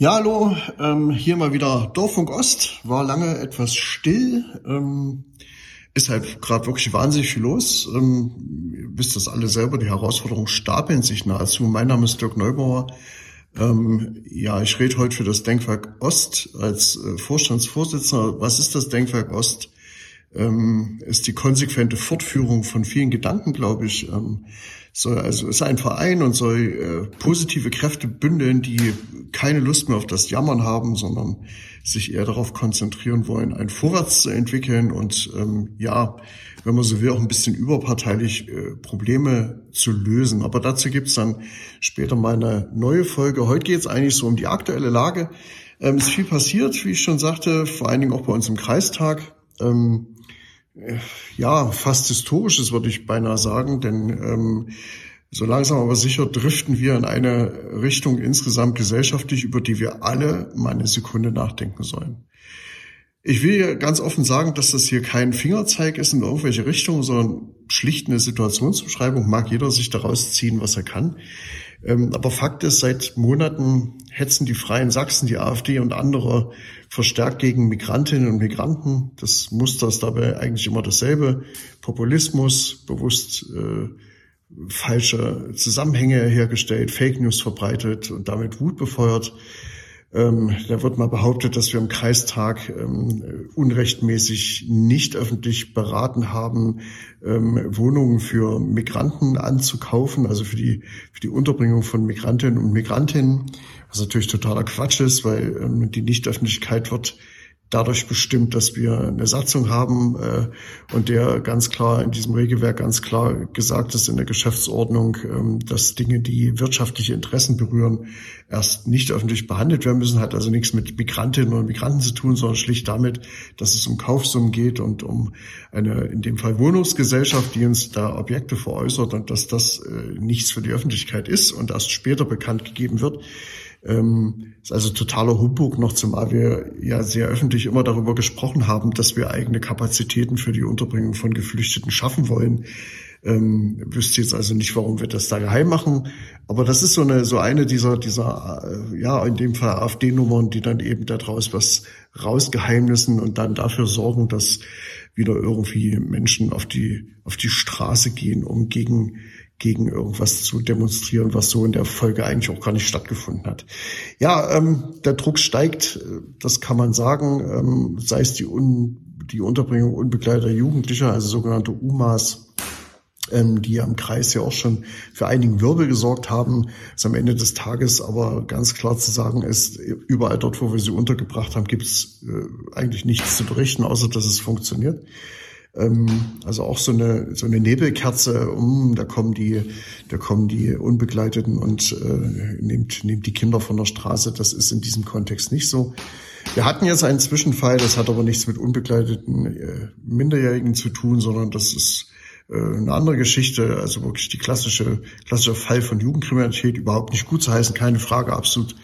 Ja, hallo, ähm, hier mal wieder Dorfunk Ost. War lange etwas still. Ähm, ist halt gerade wirklich wahnsinnig viel los. Ähm, ihr wisst das alle selber, die Herausforderungen stapeln sich nahezu. Mein Name ist Dirk Neubauer. Ähm, ja, ich rede heute für das Denkwerk Ost als äh, Vorstandsvorsitzender. Was ist das Denkwerk Ost? Ähm, ist die konsequente Fortführung von vielen Gedanken, glaube ich. Ähm, soll also ist ein Verein und soll äh, positive Kräfte bündeln, die keine Lust mehr auf das Jammern haben, sondern sich eher darauf konzentrieren wollen, ein Vorwärts zu entwickeln und ähm, ja, wenn man so will, auch ein bisschen überparteilich äh, Probleme zu lösen. Aber dazu gibt's dann später mal eine neue Folge. Heute geht's eigentlich so um die aktuelle Lage. Ähm, ist viel passiert, wie ich schon sagte, vor allen Dingen auch bei uns im Kreistag. Ähm, ja, fast historisches, würde ich beinahe sagen, denn ähm, so langsam aber sicher driften wir in eine Richtung insgesamt gesellschaftlich, über die wir alle mal eine Sekunde nachdenken sollen. Ich will hier ganz offen sagen, dass das hier kein Fingerzeig ist in irgendwelche Richtungen, sondern schlicht eine Situationsbeschreibung. Mag jeder sich daraus ziehen, was er kann. Ähm, aber Fakt ist, seit Monaten hetzen die Freien Sachsen, die AfD und andere verstärkt gegen Migrantinnen und Migranten. Das Muster ist dabei eigentlich immer dasselbe. Populismus, bewusst äh, falsche Zusammenhänge hergestellt, Fake News verbreitet und damit Wut befeuert. Ähm, da wird mal behauptet, dass wir im Kreistag ähm, unrechtmäßig nicht öffentlich beraten haben, ähm, Wohnungen für Migranten anzukaufen, also für die, für die Unterbringung von Migrantinnen und Migrantinnen, was natürlich totaler Quatsch ist, weil ähm, die Nichtöffentlichkeit wird dadurch bestimmt, dass wir eine Satzung haben äh, und der ganz klar in diesem Regelwerk ganz klar gesagt ist in der Geschäftsordnung, ähm, dass Dinge, die wirtschaftliche Interessen berühren, erst nicht öffentlich behandelt werden müssen. Hat also nichts mit Migrantinnen und Migranten zu tun, sondern schlicht damit, dass es um Kaufsummen geht und um eine in dem Fall Wohnungsgesellschaft, die uns da Objekte veräußert und dass das äh, nichts für die Öffentlichkeit ist und erst später bekannt gegeben wird. Ähm, ist also totaler Humbug noch, zumal wir ja sehr öffentlich immer darüber gesprochen haben, dass wir eigene Kapazitäten für die Unterbringung von Geflüchteten schaffen wollen. Ähm, wüsste jetzt also nicht, warum wir das da geheim machen. Aber das ist so eine, so eine dieser, dieser, äh, ja, in dem Fall AfD-Nummern, die dann eben daraus was rausgeheimnissen und dann dafür sorgen, dass wieder irgendwie Menschen auf die, auf die Straße gehen, um gegen gegen irgendwas zu demonstrieren, was so in der Folge eigentlich auch gar nicht stattgefunden hat. Ja, ähm, der Druck steigt, das kann man sagen, ähm, sei es die, Un die Unterbringung unbegleiteter Jugendlicher, also sogenannte UMAs, ähm, die am Kreis ja auch schon für einigen Wirbel gesorgt haben. Ist am Ende des Tages aber ganz klar zu sagen ist, überall dort, wo wir sie untergebracht haben, gibt es äh, eigentlich nichts zu berichten, außer dass es funktioniert. Ähm, also auch so eine, so eine Nebelkerze, um, da kommen die, da kommen die Unbegleiteten und äh, nimmt, nimmt die Kinder von der Straße. Das ist in diesem Kontext nicht so. Wir hatten jetzt einen Zwischenfall, das hat aber nichts mit unbegleiteten äh, Minderjährigen zu tun, sondern das ist äh, eine andere Geschichte, also wirklich die klassische, klassische Fall von Jugendkriminalität überhaupt nicht gut zu heißen, keine Frage, absolut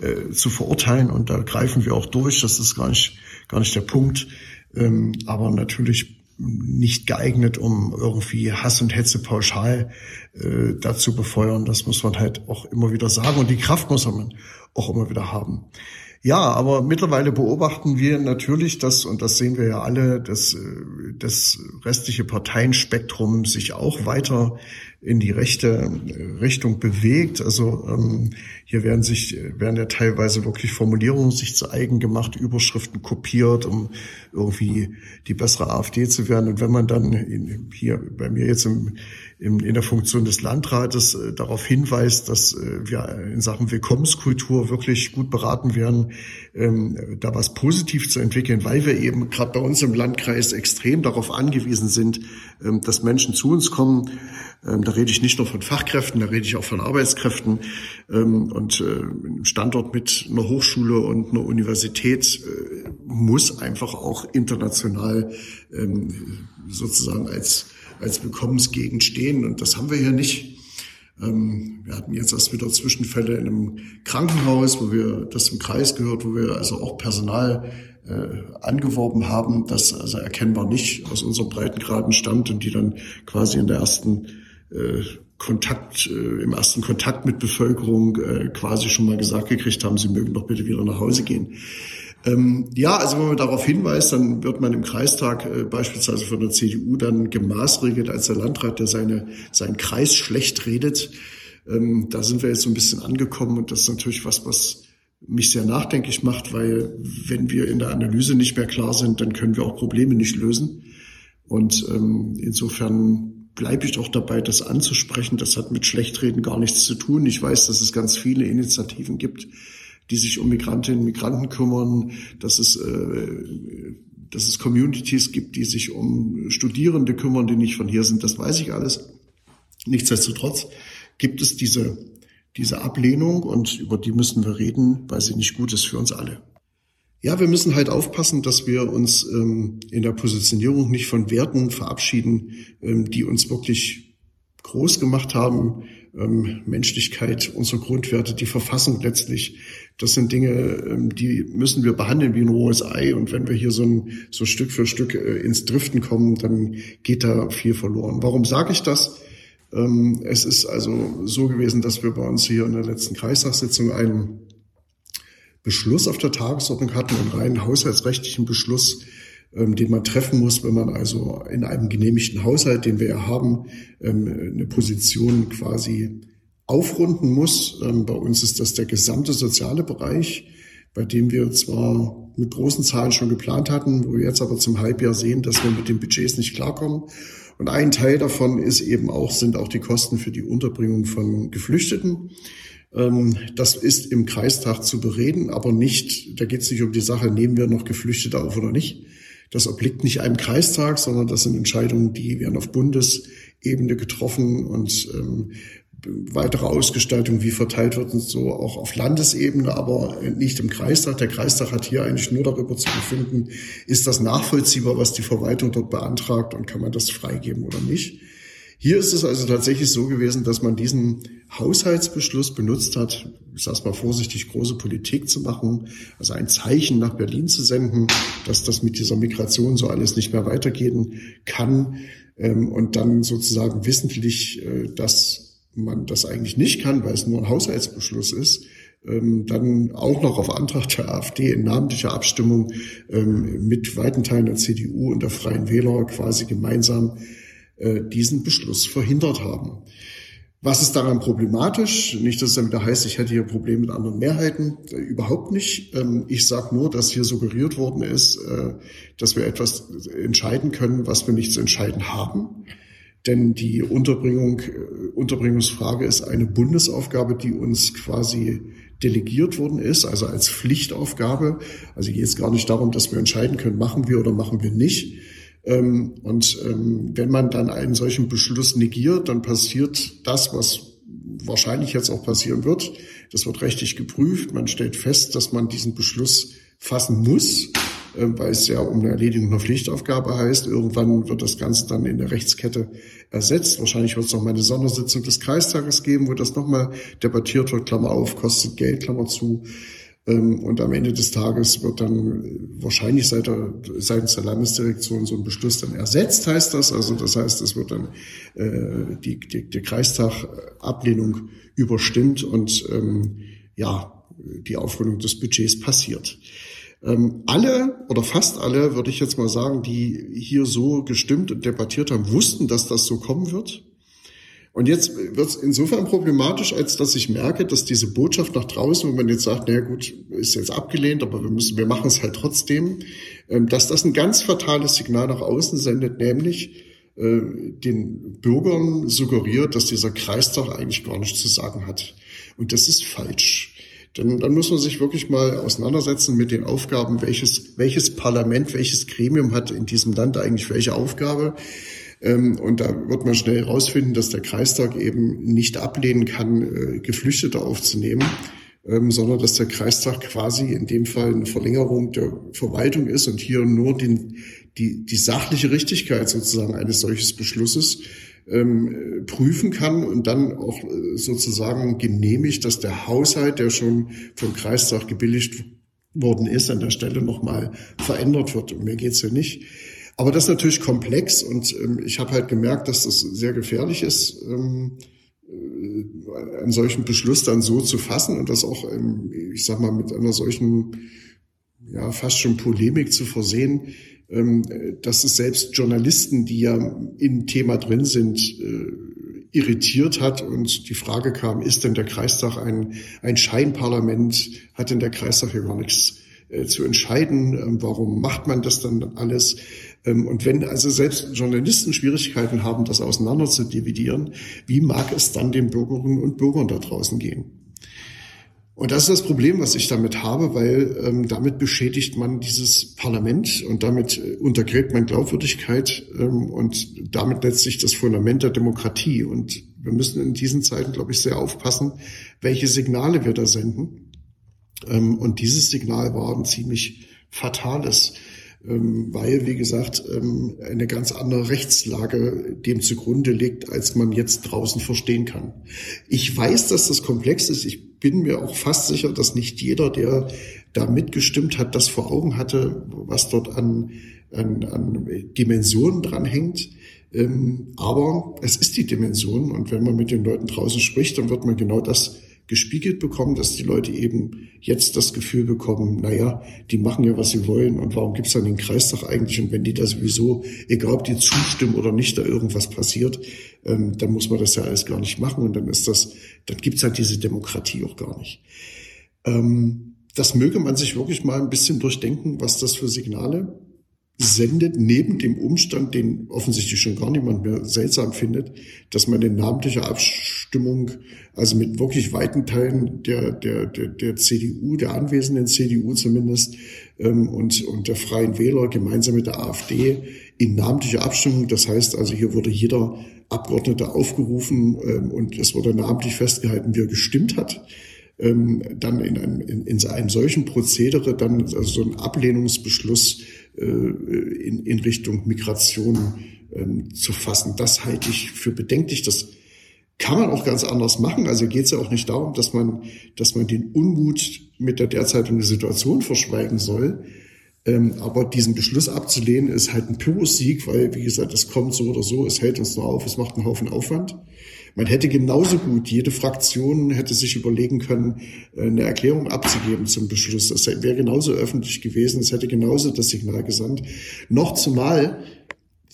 äh, zu verurteilen und da greifen wir auch durch, das ist gar nicht, gar nicht der Punkt. Ähm, aber natürlich nicht geeignet, um irgendwie Hass und Hetze pauschal äh, dazu befeuern. Das muss man halt auch immer wieder sagen. Und die Kraft muss man auch immer wieder haben. Ja, aber mittlerweile beobachten wir natürlich, dass, und das sehen wir ja alle, dass äh, das restliche Parteienspektrum sich auch weiter in die rechte äh, Richtung bewegt. Also ähm, hier werden sich werden ja teilweise wirklich Formulierungen sich zu eigen gemacht, Überschriften kopiert, um irgendwie die bessere AfD zu werden. Und wenn man dann in, hier bei mir jetzt im, im, in der Funktion des Landrates äh, darauf hinweist, dass äh, wir in Sachen Willkommenskultur wirklich gut beraten werden, ähm, da was positiv zu entwickeln, weil wir eben gerade bei uns im Landkreis extrem darauf angewiesen sind, ähm, dass Menschen zu uns kommen. Ähm, da rede ich nicht nur von Fachkräften, da rede ich auch von Arbeitskräften. Ähm, und äh, ein Standort mit einer Hochschule und einer Universität äh, muss einfach auch international ähm, sozusagen als, als Willkommensgegend stehen. Und das haben wir hier nicht. Wir hatten jetzt erst wieder Zwischenfälle in einem Krankenhaus, wo wir das im Kreis gehört, wo wir also auch Personal äh, angeworben haben, das also erkennbar nicht aus unseren Breitengraden stammt und die dann quasi in der ersten äh, Kontakt, äh, im ersten Kontakt mit Bevölkerung äh, quasi schon mal gesagt gekriegt haben, sie mögen doch bitte wieder nach Hause gehen. Ähm, ja, also wenn man darauf hinweist, dann wird man im Kreistag äh, beispielsweise von der CDU dann gemaßregelt als der Landrat, der seine, seinen Kreis schlecht redet. Ähm, da sind wir jetzt so ein bisschen angekommen und das ist natürlich was, was mich sehr nachdenklich macht, weil wenn wir in der Analyse nicht mehr klar sind, dann können wir auch Probleme nicht lösen. Und ähm, insofern bleibe ich doch dabei, das anzusprechen. Das hat mit Schlechtreden gar nichts zu tun. Ich weiß, dass es ganz viele Initiativen gibt, die sich um Migrantinnen und Migranten kümmern, dass es, äh, dass es Communities gibt, die sich um Studierende kümmern, die nicht von hier sind. Das weiß ich alles. Nichtsdestotrotz gibt es diese diese Ablehnung und über die müssen wir reden, weil sie nicht gut ist für uns alle. Ja, wir müssen halt aufpassen, dass wir uns ähm, in der Positionierung nicht von Werten verabschieden, ähm, die uns wirklich groß gemacht haben. Ähm, Menschlichkeit, unsere Grundwerte, die Verfassung letztlich. Das sind Dinge, ähm, die müssen wir behandeln wie ein rohes Ei. Und wenn wir hier so, ein, so Stück für Stück äh, ins Driften kommen, dann geht da viel verloren. Warum sage ich das? Ähm, es ist also so gewesen, dass wir bei uns hier in der letzten Kreistagssitzung einen Beschluss auf der Tagesordnung hatten, einen reinen haushaltsrechtlichen Beschluss, ähm, den man treffen muss, wenn man also in einem genehmigten Haushalt, den wir ja haben, eine Position quasi aufrunden muss. Bei uns ist das der gesamte soziale Bereich, bei dem wir zwar mit großen Zahlen schon geplant hatten, wo wir jetzt aber zum Halbjahr sehen, dass wir mit den Budgets nicht klarkommen und ein Teil davon ist eben auch, sind auch die Kosten für die Unterbringung von Geflüchteten. Ähm, das ist im Kreistag zu bereden, aber nicht, da geht es nicht um die Sache, nehmen wir noch Geflüchtete auf oder nicht. Das obliegt nicht einem Kreistag, sondern das sind Entscheidungen, die werden auf Bundesebene getroffen und ähm, weitere Ausgestaltung, wie verteilt wird und so auch auf Landesebene, aber nicht im Kreistag. Der Kreistag hat hier eigentlich nur darüber zu befinden, ist das nachvollziehbar, was die Verwaltung dort beantragt und kann man das freigeben oder nicht. Hier ist es also tatsächlich so gewesen, dass man diesen Haushaltsbeschluss benutzt hat, ich sage mal vorsichtig, große Politik zu machen, also ein Zeichen nach Berlin zu senden, dass das mit dieser Migration so alles nicht mehr weitergehen kann ähm, und dann sozusagen wissentlich äh, das man das eigentlich nicht kann, weil es nur ein Haushaltsbeschluss ist, ähm, dann auch noch auf Antrag der AfD in namentlicher Abstimmung ähm, mit weiten Teilen der CDU und der Freien Wähler quasi gemeinsam äh, diesen Beschluss verhindert haben. Was ist daran problematisch? Nicht, dass es damit heißt, ich hätte hier Probleme mit anderen Mehrheiten. Äh, überhaupt nicht. Ähm, ich sage nur, dass hier suggeriert worden ist, äh, dass wir etwas entscheiden können, was wir nicht zu entscheiden haben. Denn die Unterbringung, äh, Unterbringungsfrage ist eine Bundesaufgabe, die uns quasi delegiert worden ist, also als Pflichtaufgabe. Also geht es gar nicht darum, dass wir entscheiden können, machen wir oder machen wir nicht. Ähm, und ähm, wenn man dann einen solchen Beschluss negiert, dann passiert das, was wahrscheinlich jetzt auch passieren wird. Das wird rechtlich geprüft. Man stellt fest, dass man diesen Beschluss fassen muss weil es ja um eine Erledigung einer Pflichtaufgabe heißt. Irgendwann wird das Ganze dann in der Rechtskette ersetzt. Wahrscheinlich wird es noch mal eine Sondersitzzung des Kreistages geben, wo das nochmal debattiert wird, Klammer auf, kostet Geld, Klammer zu. Ähm, und am Ende des Tages wird dann wahrscheinlich seitens der Landesdirektion so ein Beschluss dann ersetzt, heißt das. Also das heißt, es wird dann äh, die, die, die Kreistag-Ablehnung überstimmt und ähm, ja, die Aufrundung des Budgets passiert. Ähm, alle oder fast alle, würde ich jetzt mal sagen, die hier so gestimmt und debattiert haben, wussten, dass das so kommen wird. Und jetzt wird es insofern problematisch, als dass ich merke, dass diese Botschaft nach draußen, wo man jetzt sagt, naja gut, ist jetzt abgelehnt, aber wir müssen, wir machen es halt trotzdem, ähm, dass das ein ganz fatales Signal nach außen sendet, nämlich äh, den Bürgern suggeriert, dass dieser Kreistag eigentlich gar nichts zu sagen hat. Und das ist falsch. Denn dann muss man sich wirklich mal auseinandersetzen mit den Aufgaben, welches, welches Parlament, welches Gremium hat in diesem Land eigentlich welche Aufgabe. Ähm, und da wird man schnell herausfinden, dass der Kreistag eben nicht ablehnen kann, äh, Geflüchtete aufzunehmen, ähm, sondern dass der Kreistag quasi in dem Fall eine Verlängerung der Verwaltung ist und hier nur den, die, die sachliche Richtigkeit sozusagen eines solches Beschlusses ähm, prüfen kann und dann auch äh, sozusagen genehmigt, dass der Haushalt, der schon vom Kreistag gebilligt worden ist, an der Stelle nochmal verändert wird. Und mir geht's ja nicht Aber das ist natürlich komplex und ähm, ich habe halt gemerkt, dass das sehr gefährlich ist, ähm, äh, einen solchen Beschluss dann so zu fassen und das auch, ähm, ich sag mal, mit einer solchen, ja, fast schon Polemik zu versehen, ähm, dass es selbst Journalisten, die ja im Thema drin sind, äh, irritiert hat und die Frage kam, ist denn der Kreistag ein, ein Scheinparlament? Hat denn der Kreistag hier gar nichts äh, zu entscheiden? Ähm, warum macht man das dann alles? Ähm, und wenn also selbst Journalisten Schwierigkeiten haben, das auseinander zu dividieren, wie mag es dann den Bürgerinnen und Bürgern da draußen gehen? Und das ist das Problem, was ich damit habe, weil ähm, damit beschädigt man dieses Parlament und damit äh, untergräbt man Glaubwürdigkeit ähm, und damit letztlich das Fundament der Demokratie. Und wir müssen in diesen Zeiten, glaube ich, sehr aufpassen, welche Signale wir da senden. Ähm, und dieses Signal war ein ziemlich fatales. Ähm, weil, wie gesagt, ähm, eine ganz andere Rechtslage dem zugrunde liegt, als man jetzt draußen verstehen kann. Ich weiß, dass das komplex ist. Ich bin mir auch fast sicher, dass nicht jeder, der da mitgestimmt hat, das vor Augen hatte, was dort an, an, an Dimensionen dranhängt. Ähm, aber es ist die Dimension und wenn man mit den Leuten draußen spricht, dann wird man genau das gespiegelt bekommen, dass die Leute eben jetzt das Gefühl bekommen, naja, die machen ja, was sie wollen und warum gibt's dann den Kreistag eigentlich? Und wenn die da sowieso, egal ob die zustimmen oder nicht, da irgendwas passiert, ähm, dann muss man das ja alles gar nicht machen und dann ist das, dann gibt's halt diese Demokratie auch gar nicht. Ähm, das möge man sich wirklich mal ein bisschen durchdenken, was das für Signale sendet neben dem Umstand, den offensichtlich schon gar niemand mehr seltsam findet, dass man in namentlicher Abstimmung, also mit wirklich weiten Teilen der, der, der, der CDU, der anwesenden CDU zumindest, ähm, und, und der Freien Wähler gemeinsam mit der AfD in namentlicher Abstimmung, das heißt also hier wurde jeder Abgeordnete aufgerufen ähm, und es wurde namentlich festgehalten, wie er gestimmt hat ähm, dann in einem, in, in einem solchen Prozedere dann also so ein Ablehnungsbeschluss äh, in, in Richtung Migration ähm, zu fassen. Das halte ich für bedenklich. Das kann man auch ganz anders machen. Also geht es ja auch nicht darum, dass man, dass man den Unmut mit der derzeitigen Situation verschweigen soll. Ähm, aber diesen Beschluss abzulehnen ist halt ein Pyrrhus-Sieg, weil, wie gesagt, es kommt so oder so, es hält uns nur auf, es macht einen Haufen Aufwand. Man hätte genauso gut, jede Fraktion hätte sich überlegen können, äh, eine Erklärung abzugeben zum Beschluss. Das wäre genauso öffentlich gewesen, es hätte genauso das Signal gesandt. Noch zumal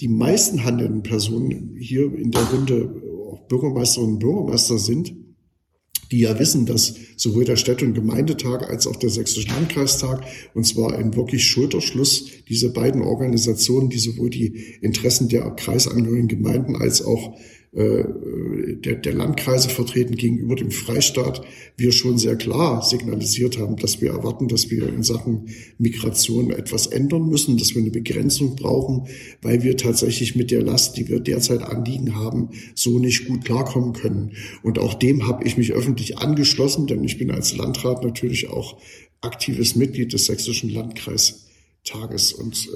die meisten handelnden Personen hier in der Runde auch Bürgermeisterinnen und Bürgermeister sind, die ja wissen, dass sowohl der Städte- und Gemeindetag als auch der Sächsische Landkreistag, und zwar ein wirklich Schulterschluss, diese beiden Organisationen, die sowohl die Interessen der kreisangehörigen Gemeinden als auch äh, der, der Landkreise vertreten gegenüber dem Freistaat, wir schon sehr klar signalisiert haben, dass wir erwarten, dass wir in Sachen Migration etwas ändern müssen, dass wir eine Begrenzung brauchen, weil wir tatsächlich mit der Last, die wir derzeit anliegen haben, so nicht gut klarkommen können. Und auch dem habe ich mich öffentlich angeschlossen, denn ich bin als Landrat natürlich auch aktives Mitglied des Sächsischen Landkreistages. Und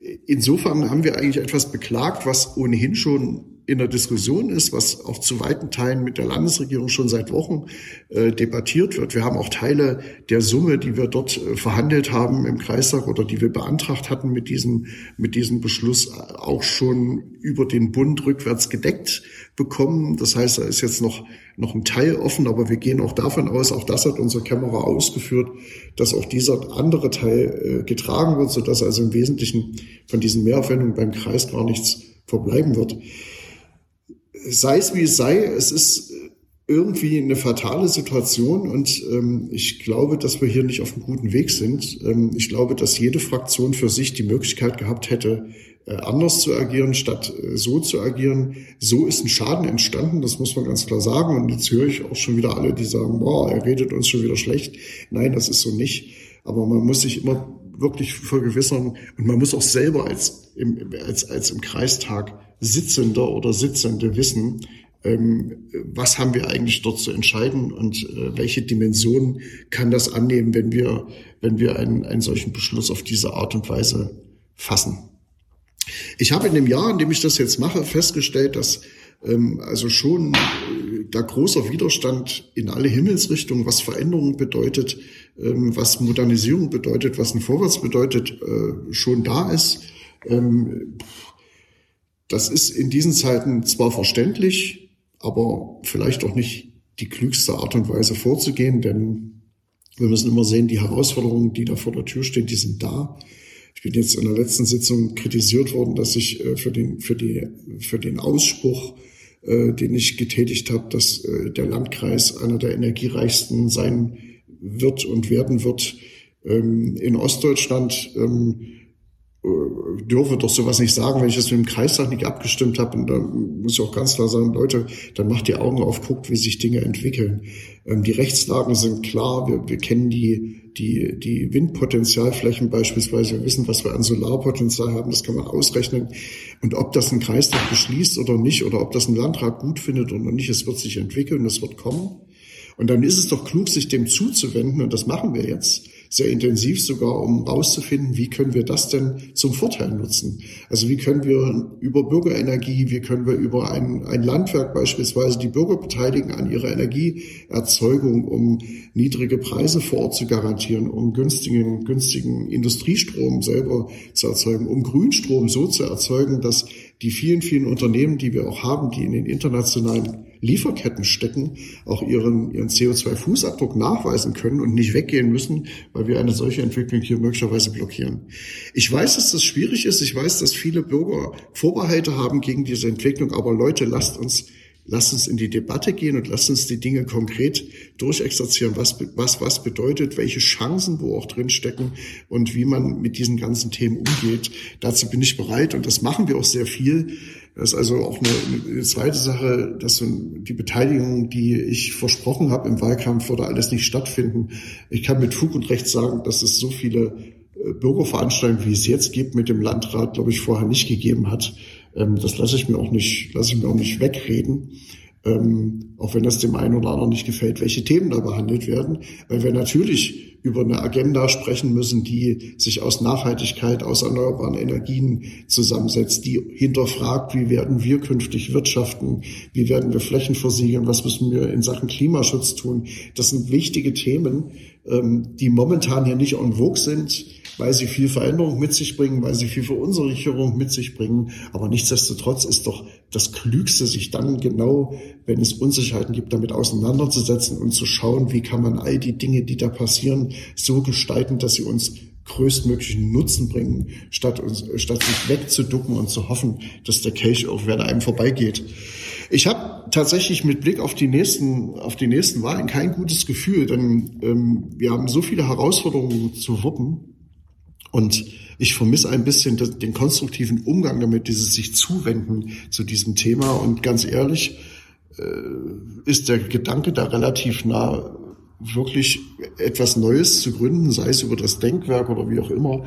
äh, insofern haben wir eigentlich etwas beklagt, was ohnehin schon in der Diskussion ist, was auch zu weiten Teilen mit der Landesregierung schon seit Wochen äh, debattiert wird. Wir haben auch Teile der Summe, die wir dort äh, verhandelt haben im Kreistag oder die wir beantragt hatten mit diesem, mit diesem Beschluss äh, auch schon über den Bund rückwärts gedeckt bekommen. Das heißt, da ist jetzt noch, noch ein Teil offen, aber wir gehen auch davon aus, auch das hat unsere Kamera ausgeführt, dass auch dieser andere Teil äh, getragen wird, sodass also im Wesentlichen von diesen Mehraufwendungen beim Kreis gar nichts verbleiben wird sei es wie es sei, es ist irgendwie eine fatale Situation und ähm, ich glaube, dass wir hier nicht auf einem guten Weg sind. Ähm, ich glaube, dass jede Fraktion für sich die Möglichkeit gehabt hätte, äh, anders zu agieren, statt äh, so zu agieren. So ist ein Schaden entstanden, das muss man ganz klar sagen. Und jetzt höre ich auch schon wieder alle, die sagen, boah, er redet uns schon wieder schlecht. Nein, das ist so nicht. Aber man muss sich immer wirklich vergewissern und man muss auch selber als, im, als, als im Kreistag Sitzender oder Sitzende wissen, ähm, was haben wir eigentlich dort zu entscheiden und äh, welche Dimensionen kann das annehmen, wenn wir, wenn wir einen, einen solchen Beschluss auf diese Art und Weise fassen. Ich habe in dem Jahr, in dem ich das jetzt mache, festgestellt, dass ähm, also schon äh, da großer Widerstand in alle Himmelsrichtungen, was Veränderung bedeutet, ähm, was Modernisierung bedeutet, was ein Vorwärts bedeutet, äh, schon da ist. Das ist in diesen Zeiten zwar verständlich, aber vielleicht auch nicht die klügste Art und Weise vorzugehen, denn wir müssen immer sehen, die Herausforderungen, die da vor der Tür stehen, die sind da. Ich bin jetzt in der letzten Sitzung kritisiert worden, dass ich äh, für den, für die, für den Ausspruch, äh, den ich getätigt habe, dass äh, der Landkreis einer der energiereichsten sein wird und werden wird ähm, in Ostdeutschland, ähm, äh, dürfe doch sowas nicht sagen, wenn ich das mit dem Kreistag nicht abgestimmt habe. Und da muss ich auch ganz klar sagen, Leute, dann macht die Augen auf, guckt, wie sich Dinge entwickeln. Ähm, die Rechtslagen sind klar, wir, wir kennen die, die, die Windpotenzialflächen beispielsweise, wir wissen, was wir an Solarpotenzial haben, das kann man ausrechnen. Und ob das ein Kreistag beschließt oder nicht, oder ob das ein Landrat gut findet oder nicht, es wird sich entwickeln, es wird kommen. Und dann ist es doch klug, sich dem zuzuwenden, und das machen wir jetzt sehr intensiv sogar, um rauszufinden, wie können wir das denn zum Vorteil nutzen. Also wie können wir über Bürgerenergie, wie können wir über ein, ein Landwerk beispielsweise die Bürger beteiligen an ihrer Energieerzeugung, um niedrige Preise vor Ort zu garantieren, um günstigen, günstigen Industriestrom selber zu erzeugen, um Grünstrom so zu erzeugen, dass die vielen, vielen Unternehmen, die wir auch haben, die in den internationalen Lieferketten stecken, auch ihren, ihren CO2-Fußabdruck nachweisen können und nicht weggehen müssen, weil wir eine solche Entwicklung hier möglicherweise blockieren. Ich weiß, dass das schwierig ist. Ich weiß, dass viele Bürger Vorbehalte haben gegen diese Entwicklung. Aber Leute, lasst uns Lasst uns in die Debatte gehen und lasst uns die Dinge konkret durchexerzieren, was, was, was bedeutet, welche Chancen wo auch drin stecken und wie man mit diesen ganzen Themen umgeht. Dazu bin ich bereit und das machen wir auch sehr viel. Das ist also auch eine, eine zweite Sache, dass die Beteiligung, die ich versprochen habe im Wahlkampf, würde alles nicht stattfinden. Ich kann mit Fug und Recht sagen, dass es so viele äh, Bürgerveranstaltungen, wie es jetzt gibt, mit dem Landrat, glaube ich, vorher nicht gegeben hat. Ähm, das lasse ich mir auch nicht, lasse ich mir auch nicht wegreden. Ähm, auch wenn das dem einen oder anderen nicht gefällt, welche Themen da behandelt werden, weil wir natürlich über eine Agenda sprechen müssen, die sich aus Nachhaltigkeit, aus erneuerbaren Energien zusammensetzt, die hinterfragt, wie werden wir künftig wirtschaften, wie werden wir Flächen versiegeln, was müssen wir in Sachen Klimaschutz tun. Das sind wichtige Themen, ähm, die momentan hier nicht en vogue sind, weil sie viel Veränderung mit sich bringen, weil sie viel Verunsicherung mit sich bringen. Aber nichtsdestotrotz ist doch das Klügste, sich dann genau, wenn es Unsicherheiten gibt, damit auseinanderzusetzen und zu schauen, wie kann man all die Dinge, die da passieren, so gestalten, dass sie uns größtmöglichen Nutzen bringen, statt, uns, statt sich wegzuducken und zu hoffen, dass der Kelch irgendwann einem vorbeigeht. Ich habe tatsächlich mit Blick auf die nächsten, auf die nächsten Wahlen kein gutes Gefühl, denn ähm, wir haben so viele Herausforderungen zu wuppen. Und ich vermisse ein bisschen den konstruktiven Umgang damit, dieses sich zuwenden zu diesem Thema. Und ganz ehrlich, äh, ist der Gedanke da relativ nah, wirklich etwas Neues zu gründen, sei es über das Denkwerk oder wie auch immer,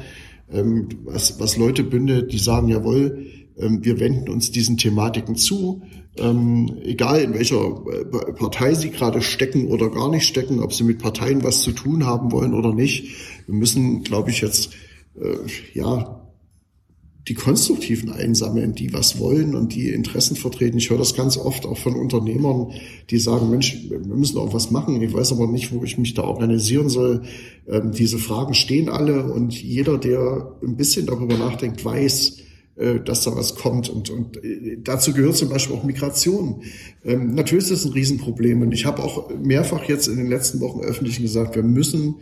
ähm, was, was Leute bündelt, die sagen, jawohl, ähm, wir wenden uns diesen Thematiken zu, ähm, egal in welcher äh, Partei sie gerade stecken oder gar nicht stecken, ob sie mit Parteien was zu tun haben wollen oder nicht. Wir müssen, glaube ich, jetzt äh, ja, die Konstruktiven einsammeln, die was wollen und die Interessen vertreten. Ich höre das ganz oft auch von Unternehmern, die sagen, Mensch, wir müssen auch was machen. Ich weiß aber nicht, wo ich mich da organisieren soll. Ähm, diese Fragen stehen alle und jeder, der ein bisschen darüber nachdenkt, weiß, äh, dass da was kommt. Und, und äh, dazu gehört zum Beispiel auch Migration. Ähm, natürlich ist das ein Riesenproblem. Und ich habe auch mehrfach jetzt in den letzten Wochen öffentlich gesagt, wir müssen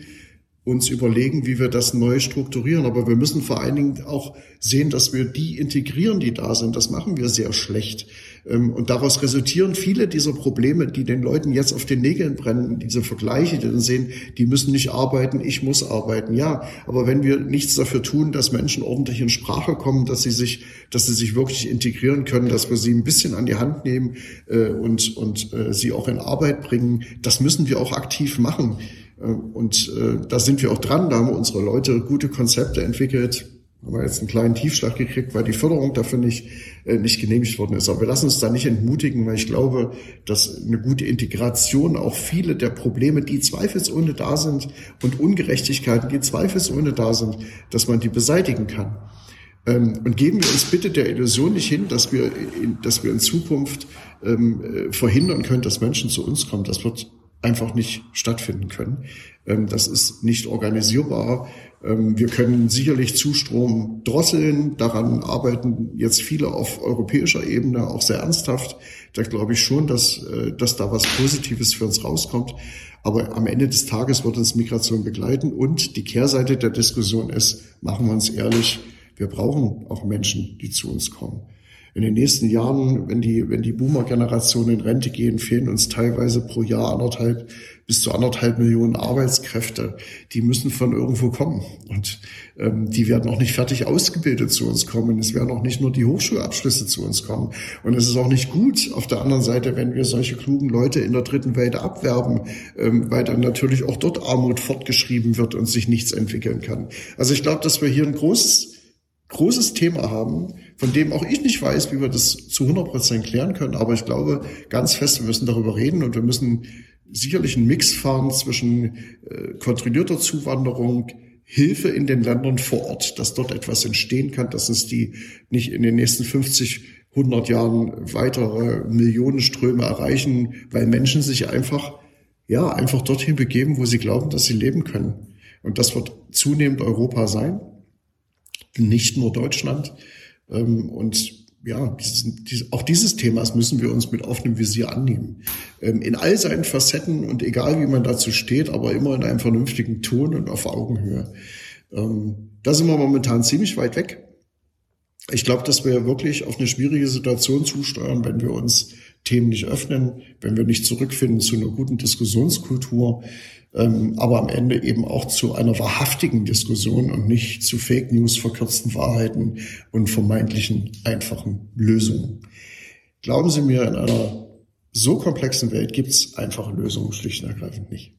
uns überlegen, wie wir das neu strukturieren. Aber wir müssen vor allen Dingen auch sehen, dass wir die integrieren, die da sind. Das machen wir sehr schlecht. Ähm, und daraus resultieren viele dieser Probleme, die den Leuten jetzt auf den Nägeln brennen, diese Vergleiche, die dann sehen, die müssen nicht arbeiten, ich muss arbeiten. Ja, aber wenn wir nichts dafür tun, dass Menschen ordentlich in Sprache kommen, dass sie sich, dass sie sich wirklich integrieren können, dass wir sie ein bisschen an die Hand nehmen äh, und, und äh, sie auch in Arbeit bringen, das müssen wir auch aktiv machen. Äh, und äh, da sind wir auch dran, da haben unsere Leute gute Konzepte entwickelt. Haben wir jetzt einen kleinen Tiefschlag gekriegt, weil die Förderung dafür nicht, äh, nicht genehmigt worden ist. Aber wir lassen uns da nicht entmutigen, weil ich glaube, dass eine gute Integration auch viele der Probleme, die zweifelsohne da sind und Ungerechtigkeiten, die zweifelsohne da sind, dass man die beseitigen kann. Ähm, und geben wir uns bitte der Illusion nicht hin, dass wir in, dass wir in Zukunft ähm, verhindern können, dass Menschen zu uns kommen. Das wird einfach nicht stattfinden können. Ähm, das ist nicht organisierbar. Ähm, wir können sicherlich Zustrom drosseln. Daran arbeiten jetzt viele auf europäischer Ebene auch sehr ernsthaft. Da glaube ich schon, dass, äh, dass da was Positives für uns rauskommt. Aber am Ende des Tages wird uns Migration begleiten. Und die Kehrseite der Diskussion ist, machen wir uns ehrlich, wir brauchen auch Menschen, die zu uns kommen in den nächsten Jahren, wenn die, wenn die Boomer-Generation in Rente gehen, fehlen uns teilweise pro Jahr anderthalb bis zu anderthalb Millionen Arbeitskräfte. Die müssen von irgendwo kommen. Und ähm, die werden auch nicht fertig ausgebildet zu uns kommen. Es werden auch nicht nur die Hochschulabschlüsse zu uns kommen. Und es ist auch nicht gut auf der anderen Seite, wenn wir solche klugen Leute in der dritten Welt abwerben, ähm, weil dann natürlich auch dort Armut fortgeschrieben wird und sich nichts entwickeln kann. Also ich glaube, dass wir hier ein großes großes Thema haben, von dem auch ich nicht weiß, wie wir das zu 100 Prozent klären können. Aber ich glaube ganz fest, wir müssen darüber reden und wir müssen sicherlich einen Mix fahren zwischen äh, kontrollierter Zuwanderung, Hilfe in den Ländern vor Ort, dass dort etwas entstehen kann, dass uns die nicht in den nächsten 50, 100 Jahren weitere Millionenströme erreichen, weil Menschen sich einfach, ja, einfach dorthin begeben, wo sie glauben, dass sie leben können. Und das wird zunehmend Europa sein nicht nur Deutschland. Ähm, und ja, auch dieses Themas müssen wir uns mit offenem Visier annehmen. Ähm, in all seinen Facetten und egal wie man dazu steht, aber immer in einem vernünftigen Ton und auf Augenhöhe. Ähm, da sind wir momentan ziemlich weit weg. Ich glaube, dass wir wirklich auf eine schwierige Situation zusteuern, wenn wir uns Themen nicht öffnen, wenn wir nicht zurückfinden zu einer guten Diskussionskultur, ähm, aber am Ende eben auch zu einer wahrhaftigen Diskussion und nicht zu Fake News, verkürzten Wahrheiten und vermeintlichen einfachen Lösungen. Glauben Sie mir, in einer so komplexen Welt gibt es einfache Lösungen schlicht und ergreifend nicht.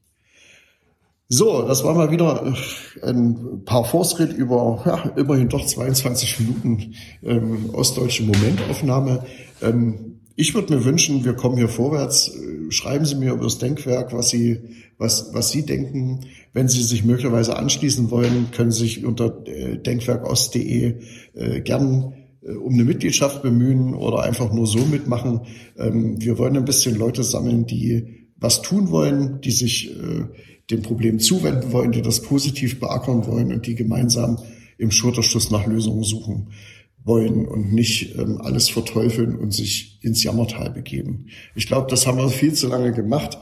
So, das war mal wieder äh, ein paar Fortschritt über ja, immerhin doch 22 Minuten ähm, ostdeutsche Momentaufnahme. Ähm, ich würde mir wünschen, wir kommen hier vorwärts. Schreiben Sie mir über das Denkwerk, was Sie, was, was Sie denken. Wenn Sie sich möglicherweise anschließen wollen, können Sie sich unter äh, denkwerkost.de äh, gern äh, um eine Mitgliedschaft bemühen oder einfach nur so mitmachen. Ähm, wir wollen ein bisschen Leute sammeln, die was tun wollen, die sich äh, dem Problem zuwenden wollen, die das positiv beackern wollen und die gemeinsam im Schulterschluss nach Lösungen suchen wollen und nicht ähm, alles verteufeln und sich ins Jammertal begeben. Ich glaube, das haben wir viel zu lange gemacht.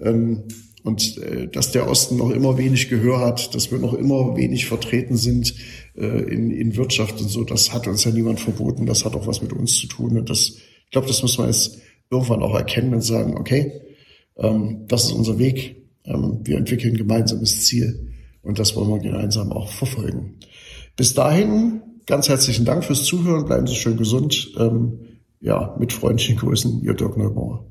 Ähm, und äh, dass der Osten noch immer wenig Gehör hat, dass wir noch immer wenig vertreten sind äh, in, in Wirtschaft und so, das hat uns ja niemand verboten. Das hat auch was mit uns zu tun. Und das, ich glaube, das muss man jetzt irgendwann auch erkennen und sagen, okay, ähm, das ist unser Weg. Ähm, wir entwickeln ein gemeinsames Ziel und das wollen wir gemeinsam auch verfolgen. Bis dahin ganz herzlichen Dank fürs Zuhören. Bleiben Sie schön gesund. Ähm, ja, mit freundlichen Grüßen, Ihr Dirk Neubauer.